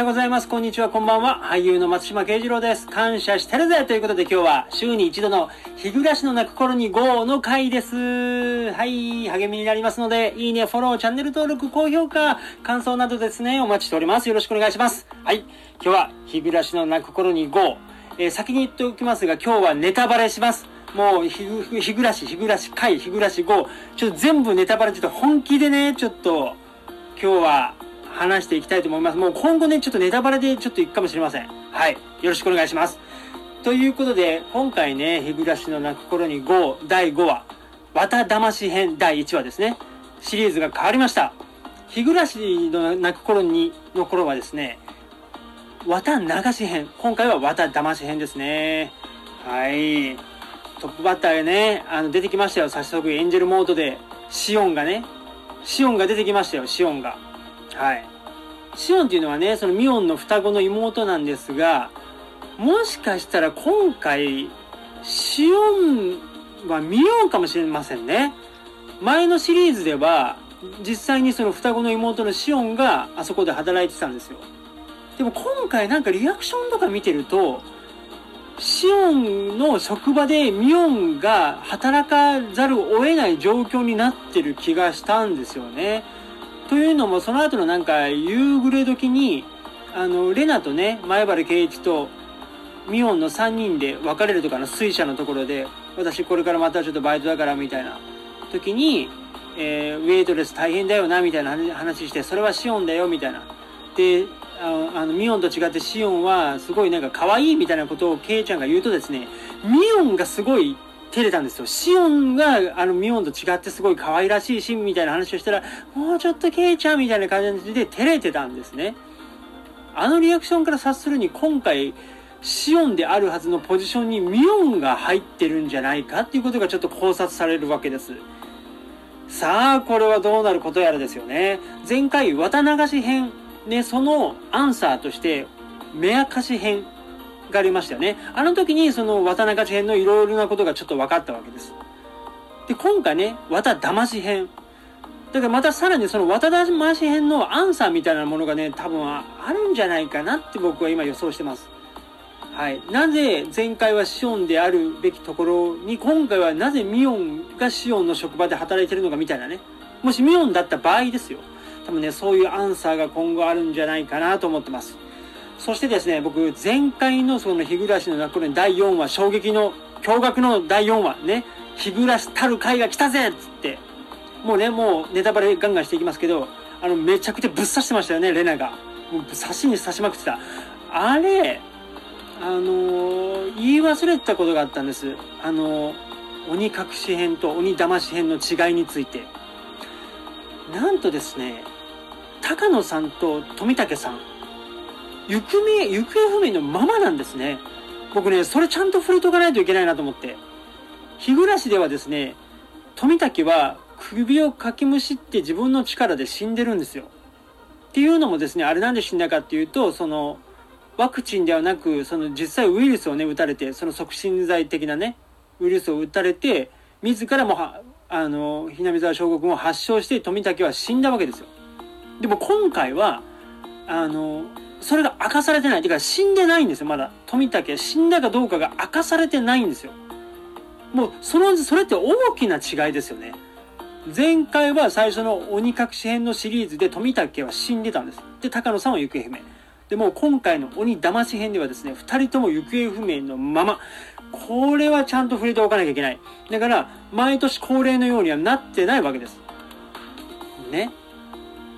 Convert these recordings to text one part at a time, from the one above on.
ようございます。こんにちは、こんばんは。俳優の松島慶次郎です。感謝してるぜということで今日は週に一度の日暮らしの泣く頃に GO の回です。はい、励みになりますので、いいね、フォロー、チャンネル登録、高評価、感想などですね、お待ちしております。よろしくお願いします。はい、今日は日暮らしの泣く頃に GO。えー、先に言っておきますが、今日はネタバレします。もう日、日暮らし、日暮らし回、日暮らし GO。ちょっと全部ネタバレちょっと本気でね、ちょっと、今日は話していきたいと思います。もう今後ね、ちょっとネタバレでちょっと行くかもしれません。はい。よろしくお願いします。ということで、今回ね、日暮らしの泣く頃に5、第5話、綿魂編第1話ですね。シリーズが変わりました。日暮らしの泣く頃に、の頃はですね、綿流し編。今回は綿騙し編ですね。はい。トップバッターがね、あの、出てきましたよ。早速、エンジェルモードで、シオンがね、シオンが出てきましたよ、シオンが。はい。シオンっていうのはね、そのミオンの双子の妹なんですが、もしかしたら今回、シオンはミオンかもしれませんね。前のシリーズでは、実際にその双子の妹のシオンがあそこで働いてたんですよ。でも今回なんかリアクションとか見てると、シオンの職場でミオンが働かざるを得ない状況になってる気がしたんですよね。というのも、その後のなんか、夕暮れ時に、あの、レナとね、前原圭一と、ミオンの3人で別れるとかの水車のところで、私これからまたちょっとバイトだからみたいな時に、えー、ウェイトレス大変だよな、みたいな話して、それはシオンだよ、みたいな。で、あの、ミオンと違ってシオンはすごいなんか可愛いみたいなことをケイちゃんが言うとですね、ミオンがすごい照れたんですよ。シオンが、あの、ミオンと違ってすごい可愛らしいし、みたいな話をしたら、もうちょっとケイちゃんみたいな感じで照れてたんですね。あのリアクションから察するに、今回、シオンであるはずのポジションにミオンが入ってるんじゃないかっていうことがちょっと考察されるわけです。さあ、これはどうなることやらですよね。前回、綿流し編、ね、そのアンサーとして、目明かし編がありましたよね。あの時にその綿中編のいろいろなことがちょっと分かったわけです。で、今回ね、綿騙し編。だからまたさらにその綿騙し編のアンサーみたいなものがね、多分あるんじゃないかなって僕は今予想してます。はい。なぜ前回はシオンであるべきところに、今回はなぜミオンがシオンの職場で働いてるのかみたいなね。もしミオンだった場合ですよ。多分ね、そういうアンサーが今後あるんじゃないかなと思ってます。そしてですね、僕、前回のその日暮らしの泣くの第4話、衝撃の、驚愕の第4話、ね、日暮らしたる回が来たぜっつって、もうね、もうネタバレガンガンしていきますけど、あの、めちゃくちゃぶっ刺してましたよね、レナが。もう刺しに刺しまくってた。あれ、あのー、言い忘れてたことがあったんです。あのー、鬼隠し編と鬼騙し編の違いについて。なんとですね、高野さんと富武さん、行方、行方不明のままなんですね。僕ね、それちゃんと触れとかないといけないなと思って。日暮らしではですね、富武は首をかきむしって自分の力で死んでるんですよ。っていうのもですね、あれなんで死んだかっていうと、その、ワクチンではなく、その実際ウイルスをね、打たれて、その促進剤的なね、ウイルスを打たれて、自らもあの、ひなみ沢将軍を発症して富武は死んだわけですよ。でも今回は、あの、それが明かされてない。てか死んでないんですよ、まだ。富武死んだかどうかが明かされてないんですよ。もう、その、それって大きな違いですよね。前回は最初の鬼隠し編のシリーズで富武は死んでたんです。で、高野さんは行方不明。でも今回の鬼騙し編ではですね、二人とも行方不明のまま、これはちゃんと触れておかなきゃいけない。だから、毎年恒例のようにはなってないわけです。ね。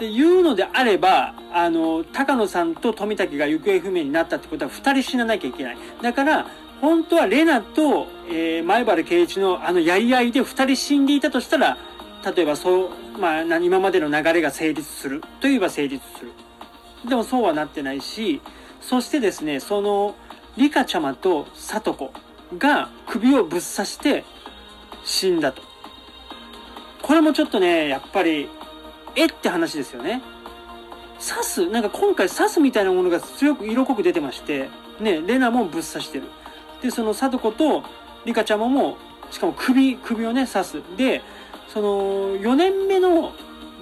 っていうのであれば、あの、高野さんと富武が行方不明になったってことは2人死ななきゃいけない。だから、本当はレナと、えー、前原圭一のあのやり合いで2人死んでいたとしたら、例えばそう、まあ、今までの流れが成立するといえば成立する。でもそうはなってないし、そしてですね、その、リカちゃまと里子が首をぶっ刺して死んだと。これもちょっとね、やっぱりえって話ですよね。刺す、なんか今回刺すみたいなものが強く色濃く出てまして、ね、レナもぶっ刺してる。で、その貞子とリカちゃんもも、しかも首、首をね、刺す。で、その、4年目の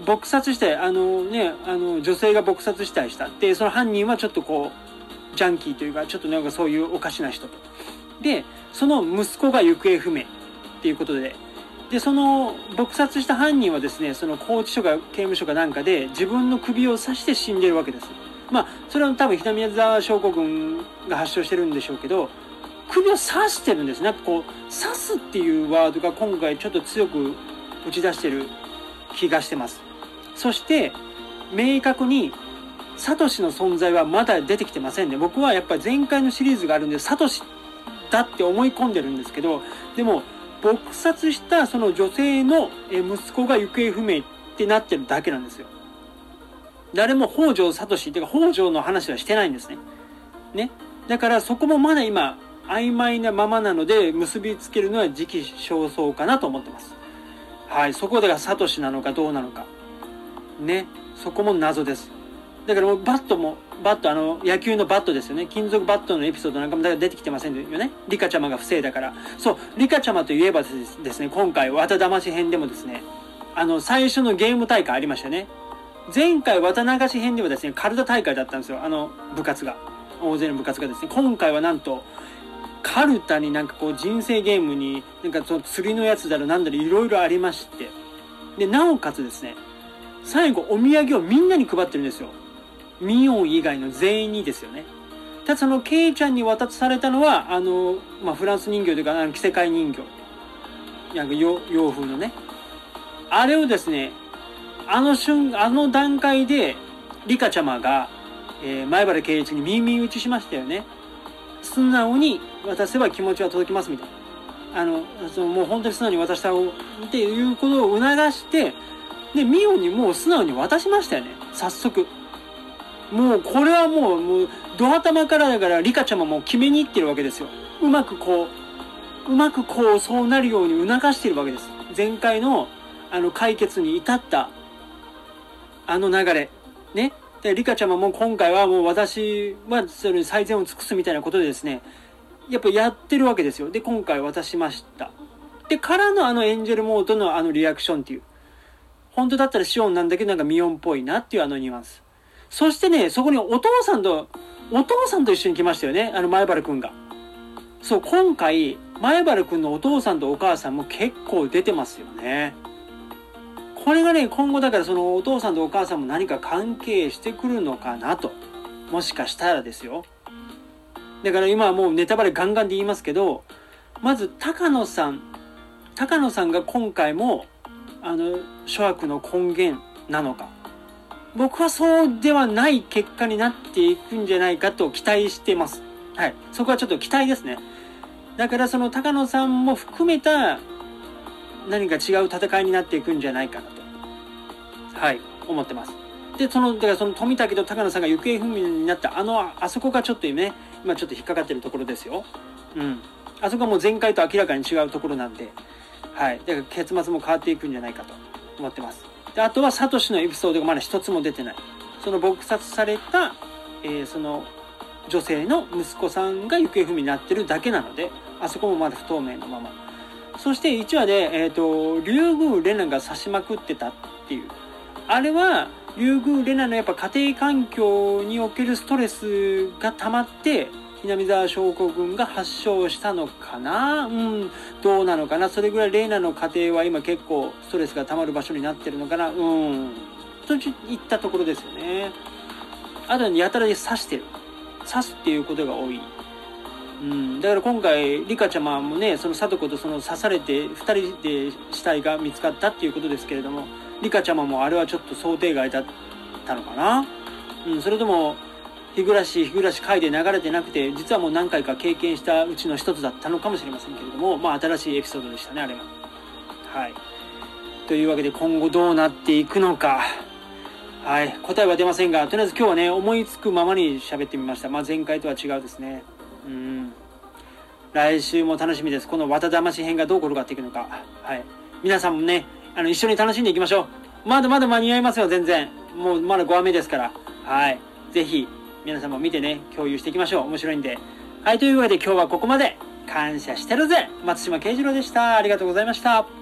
撲殺した、あのね、あの、女性が撲殺したりした。で、その犯人はちょっとこう、ジャンキーというか、ちょっとなんかそういうおかしな人と。で、その息子が行方不明っていうことで、で、その撲殺した犯人はですね、その拘置所か刑務所かなんかで自分の首を刺して死んでるわけです。まあ、それは多分ひ宮沢症候群が発症してるんでしょうけど、首を刺してるんです。なんかこう、刺すっていうワードが今回ちょっと強く打ち出してる気がしてます。そして、明確に、サトシの存在はまだ出てきてませんね。僕はやっぱり前回のシリーズがあるんで、サトシだって思い込んでるんですけど、でも、撲殺したその女性の息子が行方不明ってなってるだけなんですよ。誰も北条聡っていうか北条の話はしてないんですね。ね。だからそこもまだ今曖昧なままなので結びつけるのは時期尚早かなと思ってます。はい。そこでがサトシなのかどうなのか。ね。そこも謎です。だからもうバットも、バット、あの、野球のバットですよね。金属バットのエピソードなんかもだ出てきてませんよね。リカちゃまが不正だから。そう、リカちゃまといえばですね、今回、綿魂編でもですね、あの、最初のゲーム大会ありましたね。前回、綿流し編ではですね、カルタ大会だったんですよ。あの、部活が。大勢の部活がですね。今回はなんと、カルタになんかこう人生ゲームに、なんかその釣りのやつだろなんだろいろいろありまして。で、なおかつですね、最後お土産をみんなに配ってるんですよ。ミオン以外の全員にですよね。ただそのケイちゃんに渡されたのは、あの、まあ、フランス人形というか、あの着せ替え人形。なんか洋洋風のね。あれをですね、あの瞬、あの段階で、リカちゃまが、えー、前原圭一に耳打ちしましたよね。素直に渡せば気持ちは届きますみたいな。あの、そのもう本当に素直に渡した方っていうことを促して、で、ミオにもう素直に渡しましたよね。早速。もうこれはもう、もう、ド頭からだからリカちゃまも決めに行ってるわけですよ。うまくこう、うまくこう、そうなるように促してるわけです。前回の、あの、解決に至った、あの流れ。ね。で、リカちゃまももう今回はもう私は、それに最善を尽くすみたいなことでですね、やっぱやってるわけですよ。で、今回渡しました。で、からのあのエンジェルモードのあのリアクションっていう。本当だったらシオンなんだけどなんかミオンっぽいなっていうあのニュアンス。そしてね、そこにお父さんと、お父さんと一緒に来ましたよね。あの、前原くんが。そう、今回、前原くんのお父さんとお母さんも結構出てますよね。これがね、今後だからそのお父さんとお母さんも何か関係してくるのかなと。もしかしたらですよ。だから今はもうネタバレガンガンで言いますけど、まず高野さん、高野さんが今回も、あの、諸悪の根源なのか。僕はそうではない結果になっていくんじゃないかと期待してます。はい。そこはちょっと期待ですね。だからその高野さんも含めた何か違う戦いになっていくんじゃないかなと。はい。思ってます。で、その、だからその富武と高野さんが行方不明になったあの、あそこがちょっとね、今ちょっと引っかかってるところですよ。うん。あそこはもう前回と明らかに違うところなんで、はい。だから結末も変わっていくんじゃないかと思ってます。であとはサトシのエピソードがまだ一つも出てない。その撲殺された、えー、その女性の息子さんが行方不明になってるだけなのであそこもまだ不透明のまま。そして1話で、えっ、ー、と竜宮レナが刺しまくってたっていう。あれは竜宮レナのやっぱ家庭環境におけるストレスが溜まって南沢症候群が発症したのかな？うん、どうなのかな？それぐらいレイナの家庭は今結構ストレスが溜まる場所になってるのかな？うん、といったところですよね。あとやたらで刺してる。刺すっていうことが多い。うん、だから今回、リカちゃまもね、その貞子とその刺されて2人で死体が見つかったっていうことですけれども、リカちゃまもあれはちょっと想定外だったのかな？うん、それとも、日暮らし、日暮らし回で流れてなくて、実はもう何回か経験したうちの一つだったのかもしれませんけれども、まあ新しいエピソードでしたね、あれは。はい。というわけで今後どうなっていくのか。はい。答えは出ませんが、とりあえず今日はね、思いつくままに喋ってみました。まあ前回とは違うですね。うん。来週も楽しみです。この綿魂編がどう転がっていくのか。はい。皆さんもね、あの、一緒に楽しんでいきましょう。まだまだ間に合いますよ、全然。もうまだ5話目ですから。はい。ぜひ、皆さんも見てね、共有していきましょう。面白いんで。はい、というわけで今日はここまで。感謝してるぜ松島慶次郎でした。ありがとうございました。